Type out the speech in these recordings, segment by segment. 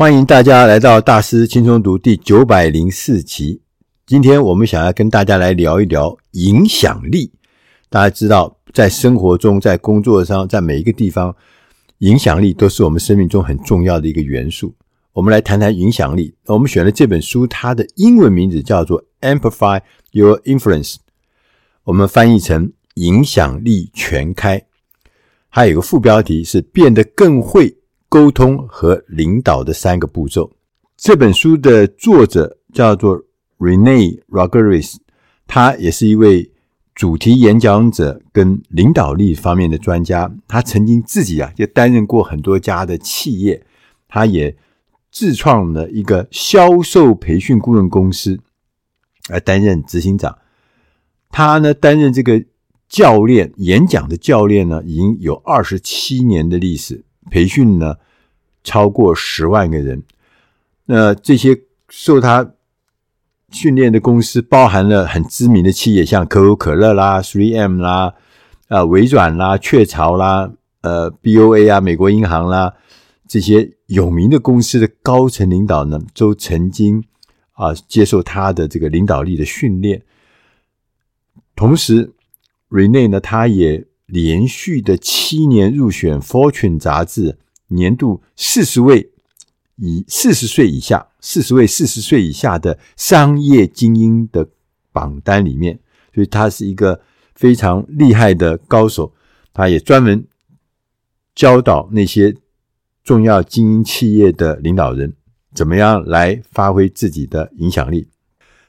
欢迎大家来到大师轻松读第九百零四期。今天我们想要跟大家来聊一聊影响力。大家知道，在生活中、在工作上、在每一个地方，影响力都是我们生命中很重要的一个元素。我们来谈谈影响力。我们选了这本书，它的英文名字叫做《Amplify Your Influence》，我们翻译成“影响力全开”。还有一个副标题是“变得更会沟通和领导的三个步骤”。这本书的作者叫做 Rene Rodriguez，他也是一位主题演讲者跟领导力方面的专家。他曾经自己啊，就担任过很多家的企业，他也自创了一个销售培训顾问公司，来担任执行长。他呢，担任这个教练，演讲的教练呢，已经有二十七年的历史，培训呢超过十万个人。那这些受他训练的公司，包含了很知名的企业，像可口可乐啦、3M 啦、啊微软啦、雀巢啦、呃 BOA 啊、美国银行啦。这些有名的公司的高层领导呢，都曾经啊接受他的这个领导力的训练。同时，Rene 呢，他也连续的七年入选 Fortune 杂志年度四十位以四十岁以下、四十位四十岁以下的商业精英的榜单里面，所以他是一个非常厉害的高手。他也专门教导那些。重要精英企业的领导人怎么样来发挥自己的影响力？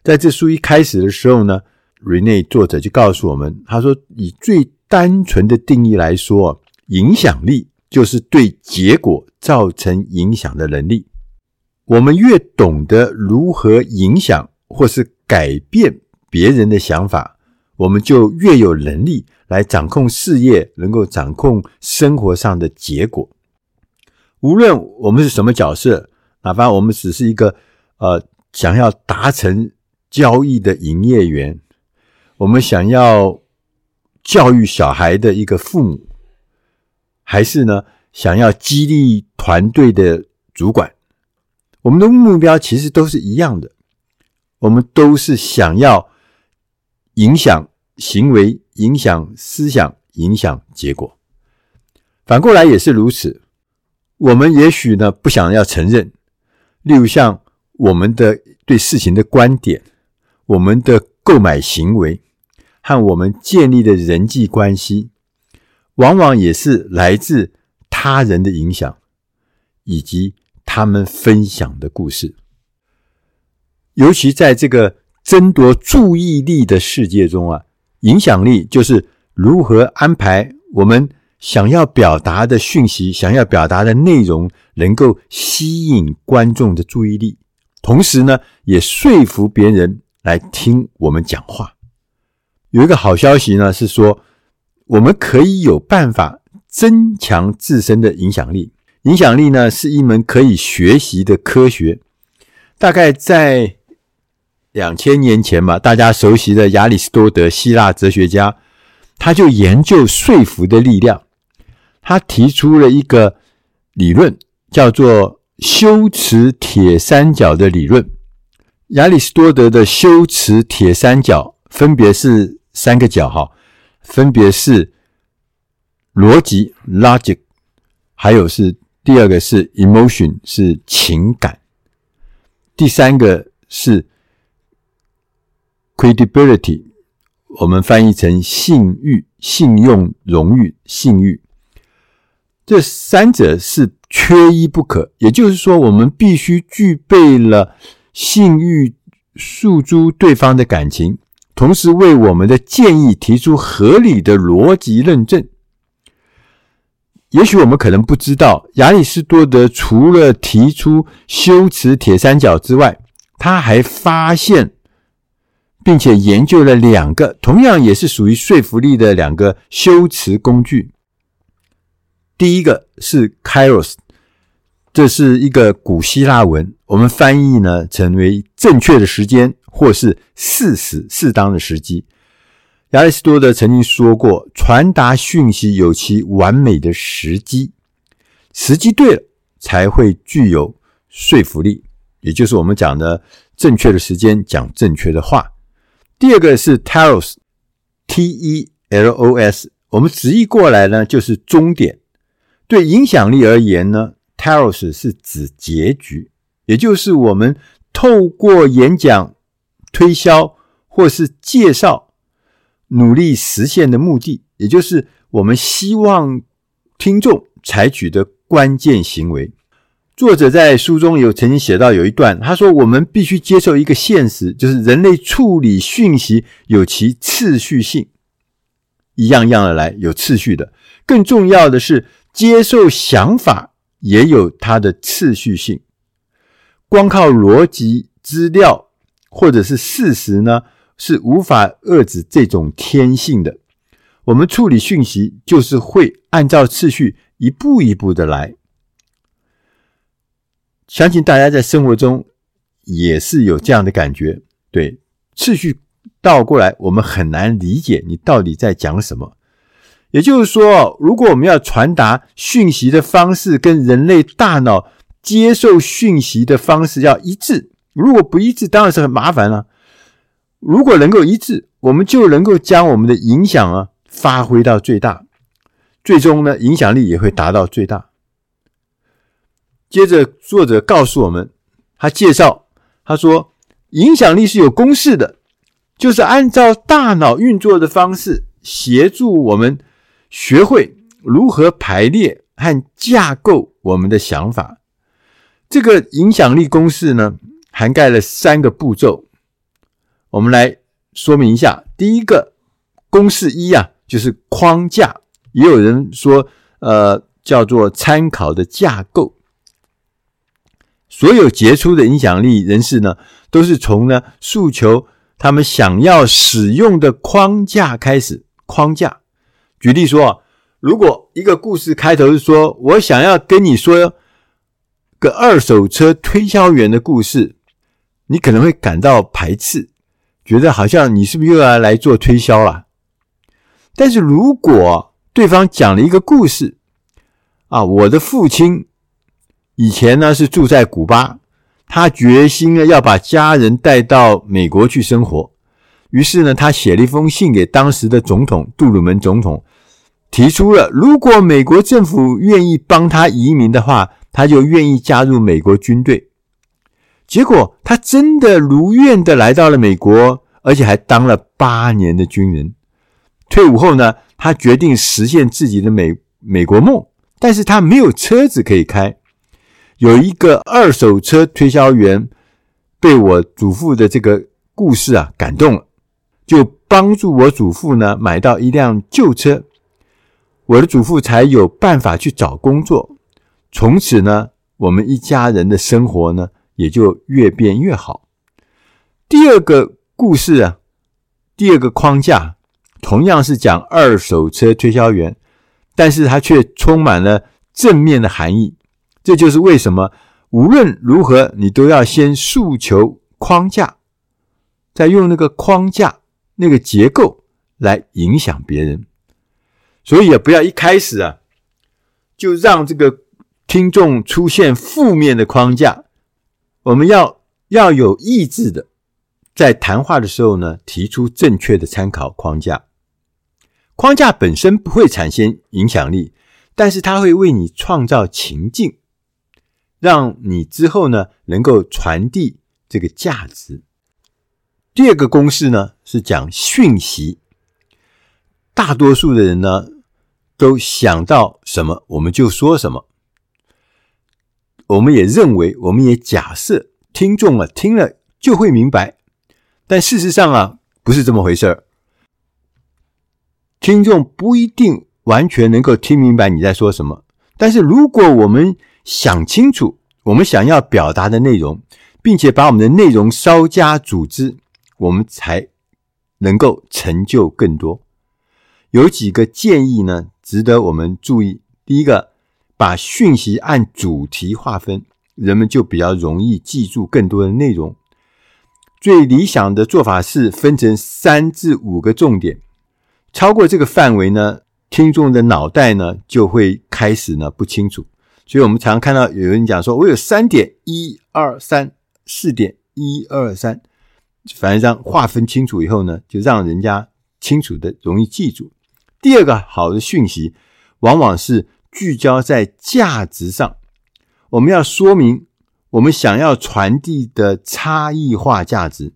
在这书一开始的时候呢，Rene 作者就告诉我们，他说：“以最单纯的定义来说，影响力就是对结果造成影响的能力。我们越懂得如何影响或是改变别人的想法，我们就越有能力来掌控事业，能够掌控生活上的结果。”无论我们是什么角色，哪怕我们只是一个呃想要达成交易的营业员，我们想要教育小孩的一个父母，还是呢想要激励团队的主管，我们的目标其实都是一样的，我们都是想要影响行为、影响思想、影响结果。反过来也是如此。我们也许呢不想要承认，例如像我们的对事情的观点、我们的购买行为和我们建立的人际关系，往往也是来自他人的影响，以及他们分享的故事。尤其在这个争夺注意力的世界中啊，影响力就是如何安排我们。想要表达的讯息，想要表达的内容，能够吸引观众的注意力，同时呢，也说服别人来听我们讲话。有一个好消息呢，是说我们可以有办法增强自身的影响力。影响力呢，是一门可以学习的科学。大概在两千年前吧，大家熟悉的亚里士多德，希腊哲学家，他就研究说服的力量。他提出了一个理论，叫做修辞铁三角的理论。亚里士多德的修辞铁三角分别是三个角，哈，分别是逻辑 （logic），还有是第二个是 emotion，是情感，第三个是 credibility，我们翻译成信誉、信用、荣誉、信誉。这三者是缺一不可，也就是说，我们必须具备了信誉诉诸对方的感情，同时为我们的建议提出合理的逻辑认证。也许我们可能不知道，亚里士多德除了提出修辞铁三角之外，他还发现并且研究了两个同样也是属于说服力的两个修辞工具。第一个是 Kairos，这是一个古希腊文，我们翻译呢成为正确的时间或是适时适当的时机。亚里士多德曾经说过，传达讯息有其完美的时机，时机对了才会具有说服力，也就是我们讲的正确的时间讲正确的话。第二个是 telos，T E L O S，我们直译过来呢就是终点。对影响力而言呢，telos 是指结局，也就是我们透过演讲、推销或是介绍，努力实现的目的，也就是我们希望听众采取的关键行为。作者在书中有曾经写到有一段，他说：“我们必须接受一个现实，就是人类处理讯息有其次序性，一样样的来，有次序的。更重要的是，接受想法也有它的次序性。光靠逻辑、资料或者是事实呢，是无法遏制这种天性的。我们处理讯息，就是会按照次序一步一步的来。”相信大家在生活中也是有这样的感觉，对，次序倒过来，我们很难理解你到底在讲什么。也就是说，如果我们要传达讯息的方式跟人类大脑接受讯息的方式要一致，如果不一致，当然是很麻烦了。如果能够一致，我们就能够将我们的影响啊发挥到最大，最终呢，影响力也会达到最大。接着，作者告诉我们，他介绍，他说，影响力是有公式的，就是按照大脑运作的方式，协助我们学会如何排列和架构我们的想法。这个影响力公式呢，涵盖了三个步骤，我们来说明一下。第一个公式一啊，就是框架，也有人说，呃，叫做参考的架构。所有杰出的影响力人士呢，都是从呢诉求他们想要使用的框架开始。框架，举例说，如果一个故事开头是说我想要跟你说个二手车推销员的故事，你可能会感到排斥，觉得好像你是不是又要来做推销了？但是如果对方讲了一个故事，啊，我的父亲。以前呢是住在古巴，他决心呢要把家人带到美国去生活。于是呢，他写了一封信给当时的总统杜鲁门总统，提出了如果美国政府愿意帮他移民的话，他就愿意加入美国军队。结果他真的如愿的来到了美国，而且还当了八年的军人。退伍后呢，他决定实现自己的美美国梦，但是他没有车子可以开。有一个二手车推销员被我祖父的这个故事啊感动了，就帮助我祖父呢买到一辆旧车，我的祖父才有办法去找工作。从此呢，我们一家人的生活呢也就越变越好。第二个故事啊，第二个框架同样是讲二手车推销员，但是它却充满了正面的含义。这就是为什么无论如何，你都要先诉求框架，再用那个框架、那个结构来影响别人。所以也不要一开始啊，就让这个听众出现负面的框架。我们要要有意志的，在谈话的时候呢，提出正确的参考框架。框架本身不会产生影响力，但是它会为你创造情境。让你之后呢，能够传递这个价值。第二个公式呢，是讲讯息。大多数的人呢，都想到什么我们就说什么。我们也认为，我们也假设听众啊听了就会明白，但事实上啊不是这么回事儿。听众不一定完全能够听明白你在说什么，但是如果我们想清楚我们想要表达的内容，并且把我们的内容稍加组织，我们才能够成就更多。有几个建议呢，值得我们注意。第一个，把讯息按主题划分，人们就比较容易记住更多的内容。最理想的做法是分成三至五个重点，超过这个范围呢，听众的脑袋呢就会开始呢不清楚。所以我们常看到有人讲说，我有三点一二三四点一二三，反正让划分清楚以后呢，就让人家清楚的容易记住。第二个好的讯息，往往是聚焦在价值上，我们要说明我们想要传递的差异化价值，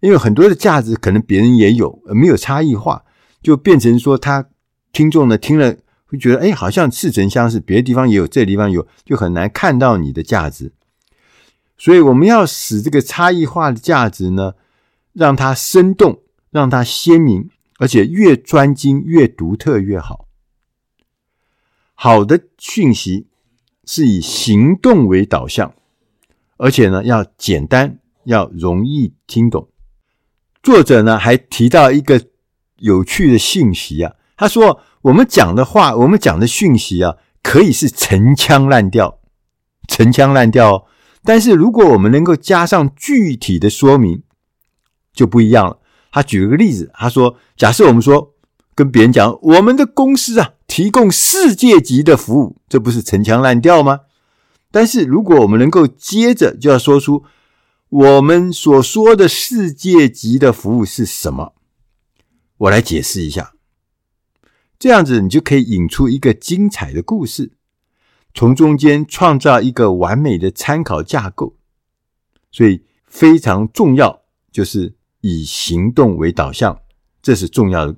因为很多的价值可能别人也有，而没有差异化，就变成说他听众呢听了。会觉得哎，好像似曾相识，别的地方也有，这地方有，就很难看到你的价值。所以我们要使这个差异化的价值呢，让它生动，让它鲜明，而且越专精、越独特越好。好的讯息是以行动为导向，而且呢要简单，要容易听懂。作者呢还提到一个有趣的信息啊，他说。我们讲的话，我们讲的讯息啊，可以是陈腔滥调，陈腔滥调哦。但是如果我们能够加上具体的说明，就不一样了。他举了个例子，他说：“假设我们说跟别人讲，我们的公司啊，提供世界级的服务，这不是陈腔滥调吗？但是如果我们能够接着就要说出我们所说的世界级的服务是什么，我来解释一下。”这样子，你就可以引出一个精彩的故事，从中间创造一个完美的参考架构。所以非常重要，就是以行动为导向，这是重要的。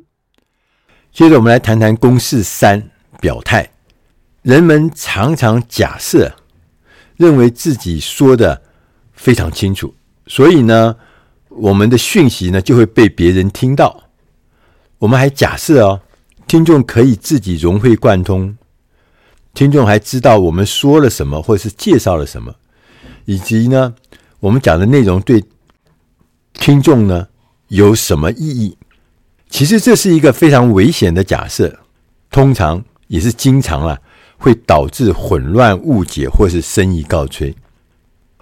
接着，我们来谈谈公式三：表态。人们常常假设，认为自己说的非常清楚，所以呢，我们的讯息呢就会被别人听到。我们还假设哦。听众可以自己融会贯通，听众还知道我们说了什么，或者是介绍了什么，以及呢，我们讲的内容对听众呢有什么意义？其实这是一个非常危险的假设，通常也是经常啊会导致混乱、误解或是生意告吹。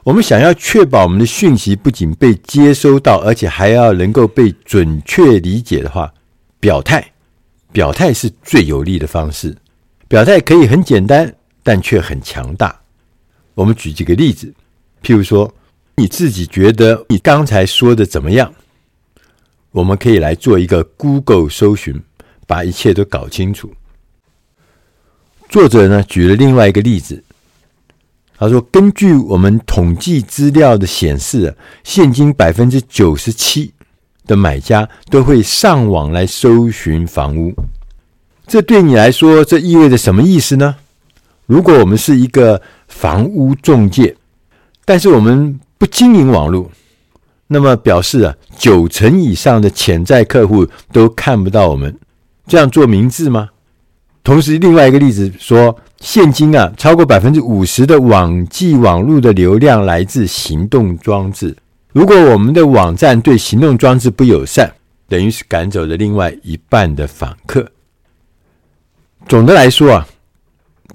我们想要确保我们的讯息不仅被接收到，而且还要能够被准确理解的话，表态。表态是最有利的方式。表态可以很简单，但却很强大。我们举几个例子，譬如说，你自己觉得你刚才说的怎么样？我们可以来做一个 Google 搜寻，把一切都搞清楚。作者呢举了另外一个例子，他说：“根据我们统计资料的显示，现今百分之九十七。”的买家都会上网来搜寻房屋，这对你来说，这意味着什么意思呢？如果我们是一个房屋中介，但是我们不经营网络，那么表示啊，九成以上的潜在客户都看不到我们，这样做明智吗？同时，另外一个例子说，现今啊，超过百分之五十的网际网络的流量来自行动装置。如果我们的网站对行动装置不友善，等于是赶走了另外一半的访客。总的来说啊，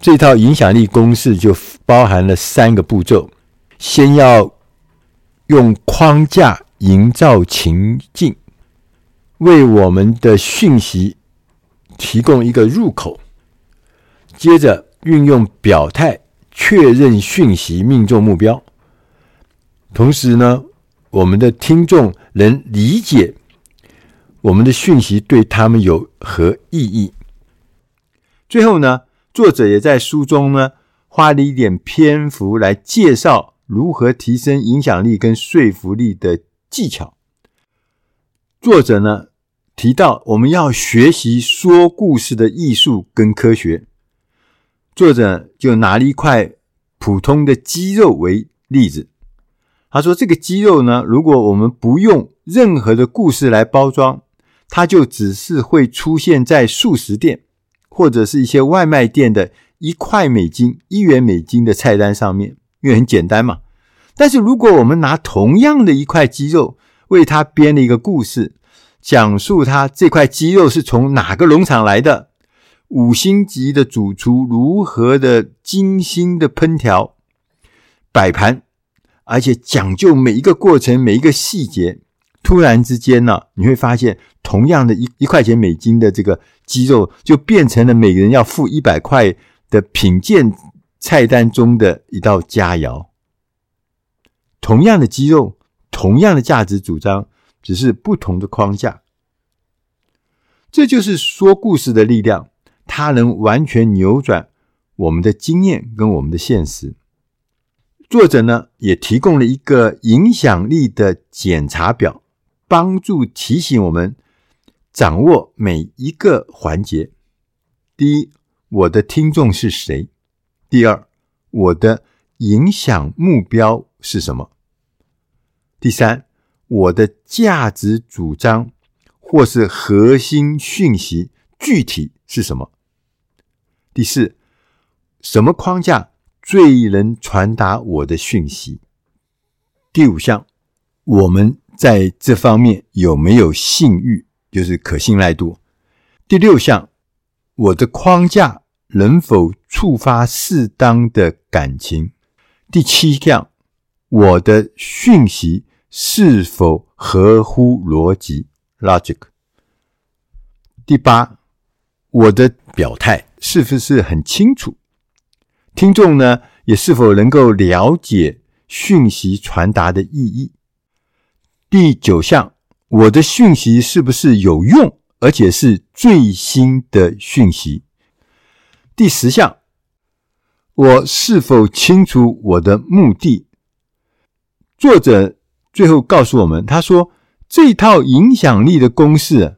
这套影响力公式就包含了三个步骤：先要用框架营造情境，为我们的讯息提供一个入口；接着运用表态确认讯息命中目标；同时呢，我们的听众能理解我们的讯息对他们有何意义。最后呢，作者也在书中呢花了一点篇幅来介绍如何提升影响力跟说服力的技巧。作者呢提到，我们要学习说故事的艺术跟科学。作者就拿了一块普通的鸡肉为例子。他说：“这个鸡肉呢，如果我们不用任何的故事来包装，它就只是会出现在速食店或者是一些外卖店的一块美金、一元美金的菜单上面，因为很简单嘛。但是如果我们拿同样的一块鸡肉，为它编了一个故事，讲述它这块鸡肉是从哪个农场来的，五星级的主厨如何的精心的烹调、摆盘。”而且讲究每一个过程，每一个细节。突然之间呢，你会发现，同样的一一块钱美金的这个鸡肉，就变成了每个人要付一百块的品鉴菜单中的一道佳肴。同样的肌肉，同样的价值主张，只是不同的框架。这就是说故事的力量，它能完全扭转我们的经验跟我们的现实。作者呢，也提供了一个影响力的检查表，帮助提醒我们掌握每一个环节。第一，我的听众是谁？第二，我的影响目标是什么？第三，我的价值主张或是核心讯息具体是什么？第四，什么框架最能传达我的讯息？第五项，我们在这方面有没有信誉，就是可信赖度？第六项，我的框架能否触发适当的感情？第七项，我的讯息是否合乎逻辑 （logic）？第八，我的表态是不是很清楚？听众呢，也是否能够了解讯息传达的意义？第九项，我的讯息是不是有用，而且是最新的讯息？第十项，我是否清楚我的目的？作者最后告诉我们，他说这套影响力的公式，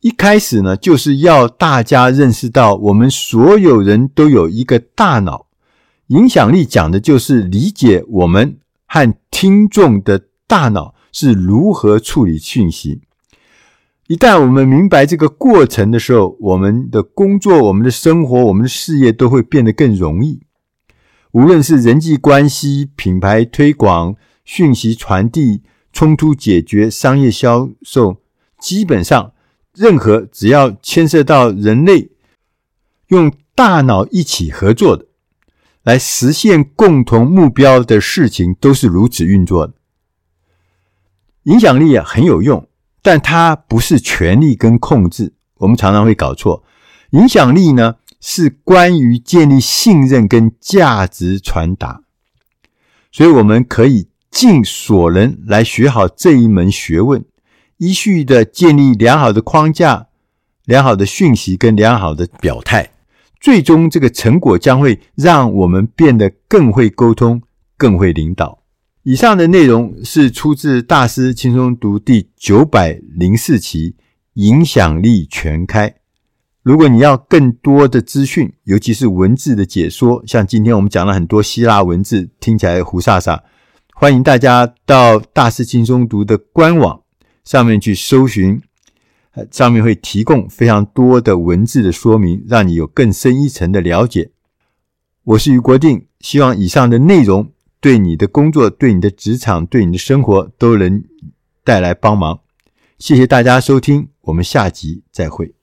一开始呢，就是要大家认识到，我们所有人都有一个大脑，影响力讲的就是理解我们和听众的大脑是如何处理讯息。一旦我们明白这个过程的时候，我们的工作、我们的生活、我们的事业都会变得更容易。无论是人际关系、品牌推广、讯息传递、冲突解决、商业销售，基本上任何只要牵涉到人类用大脑一起合作的，来实现共同目标的事情，都是如此运作的。影响力啊，很有用。但它不是权力跟控制，我们常常会搞错。影响力呢，是关于建立信任跟价值传达，所以我们可以尽所能来学好这一门学问，依序的建立良好的框架、良好的讯息跟良好的表态，最终这个成果将会让我们变得更会沟通、更会领导。以上的内容是出自《大师轻松读》第九百零四期《影响力全开》。如果你要更多的资讯，尤其是文字的解说，像今天我们讲了很多希腊文字，听起来胡煞煞，欢迎大家到《大师轻松读》的官网上面去搜寻，上面会提供非常多的文字的说明，让你有更深一层的了解。我是余国定，希望以上的内容。对你的工作、对你的职场、对你的生活都能带来帮忙。谢谢大家收听，我们下集再会。